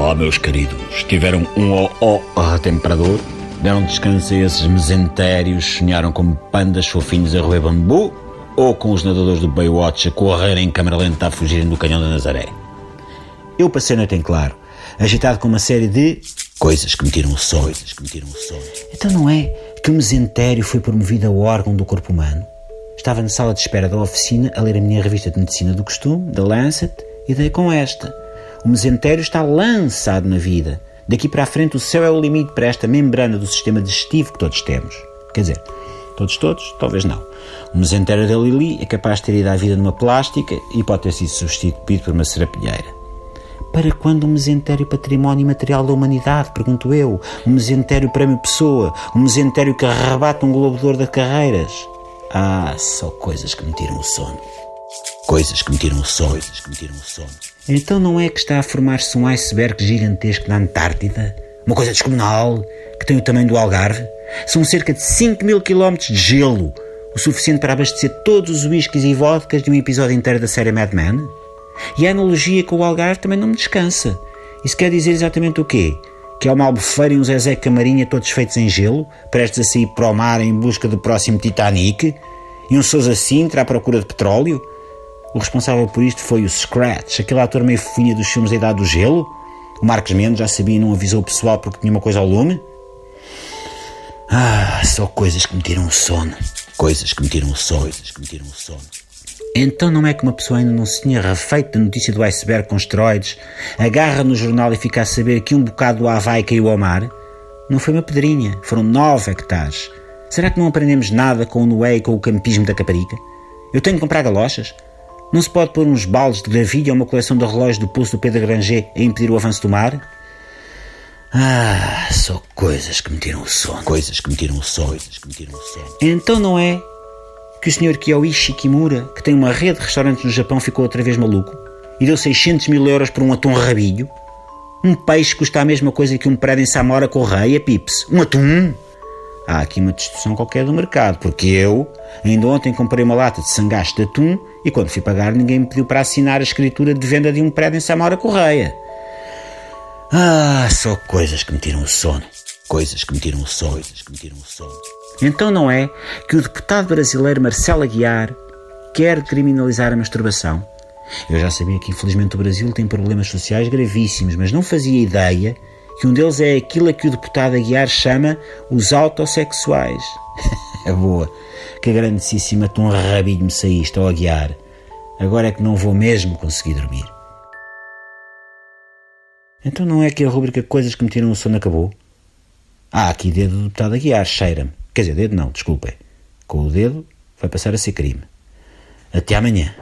Olá, meus queridos. Tiveram um ó ó retemperador? Deram descanso a esses mesentérios? Sonharam como pandas fofinhos a roer bambu? Ou com os nadadores do Baywatch a correrem em câmara lenta a fugirem do canhão da Nazaré? Eu passei a noite em claro, agitado com uma série de coisas que me tiram o sono. Coisas que me tiram o sono. Então não é que o mesentério foi promovido a órgão do corpo humano? Estava na sala de espera da oficina a ler a minha revista de medicina do costume, da Lancet, e dei com esta. O mesentério está lançado na vida. Daqui para a frente o céu é o limite para esta membrana do sistema digestivo que todos temos. Quer dizer, todos, todos? Talvez não. O mesentério da Lili é capaz de ter ido à vida numa plástica e pode ter sido substituído por uma serapilheira. Para quando um mesentério património material da humanidade? Pergunto eu. Um mesentério prémio pessoa? Um mesentério que arrebata um globo de ouro de carreiras? Ah, só coisas que me tiram o sono. Coisas que me tiram o sono. Que me tiram o sono. Então não é que está a formar-se um iceberg gigantesco na Antártida? Uma coisa descomunal, que tem o tamanho do Algarve? São cerca de 5 mil quilómetros de gelo, o suficiente para abastecer todos os whiskies e vodkas de um episódio inteiro da série Mad Men? E a analogia com o Algarve também não me descansa. Isso quer dizer exatamente o quê? Que há uma albufeira e um Zezé Camarinha todos feitos em gelo, prestes a sair para o mar em busca do próximo Titanic? E um Sousa Sintra à procura de petróleo? O responsável por isto foi o Scratch, aquele ator meio funha dos filmes da Idade do Gelo. O Marcos Mendes já sabia e não avisou o pessoal porque tinha uma coisa ao lume. Ah, só coisas que me tiram o sono. Coisas que me tiram o sono. Coisas que me tiram o sono. Então não é que uma pessoa ainda não se tinha refeito da notícia do iceberg com esteroides, agarra no jornal e fica a saber que um bocado do Havaí caiu ao mar? Não foi uma pedrinha, foram nove hectares. Será que não aprendemos nada com o Noé e com o campismo da Caparica? Eu tenho que comprar galochas? Não se pode pôr uns baldes de gravilha ou uma coleção de relógios do pulso do Pedro Granger a impedir o avanço do mar? Ah, só coisas que me tiram o sono. Coisas que me tiram o sono. Coisas que me tiram o sono. Então não é que o Sr. Kiyoichi Kimura, que tem uma rede de restaurantes no Japão, ficou outra vez maluco e deu 600 mil euros por um atum rabilho? Um peixe custa a mesma coisa que um prédio em Samora Correia, Pips. Um atum? Há aqui uma distorção qualquer do mercado, porque eu, ainda ontem comprei uma lata de sangaste de atum e quando fui pagar ninguém me pediu para assinar a escritura de venda de um prédio em Samora Correia. Ah, só coisas que me tiram o sono. Coisas que me tiram o sono. Coisas que me tiram o sono. Então não é que o deputado brasileiro Marcelo Aguiar quer criminalizar a masturbação? Eu já sabia que infelizmente o Brasil tem problemas sociais gravíssimos, mas não fazia ideia que um deles é aquilo a que o deputado Aguiar chama os autossexuais. é boa. Que grandíssima tão rabilho me saíste ao Aguiar. Agora é que não vou mesmo conseguir dormir. Então não é que a rubrica Coisas que me tiram o sono acabou? Ah, aqui dedo do deputado Aguiar, cheira-me. Quer dizer, dedo não, desculpem. Com o dedo vai passar a ser crime. Até amanhã.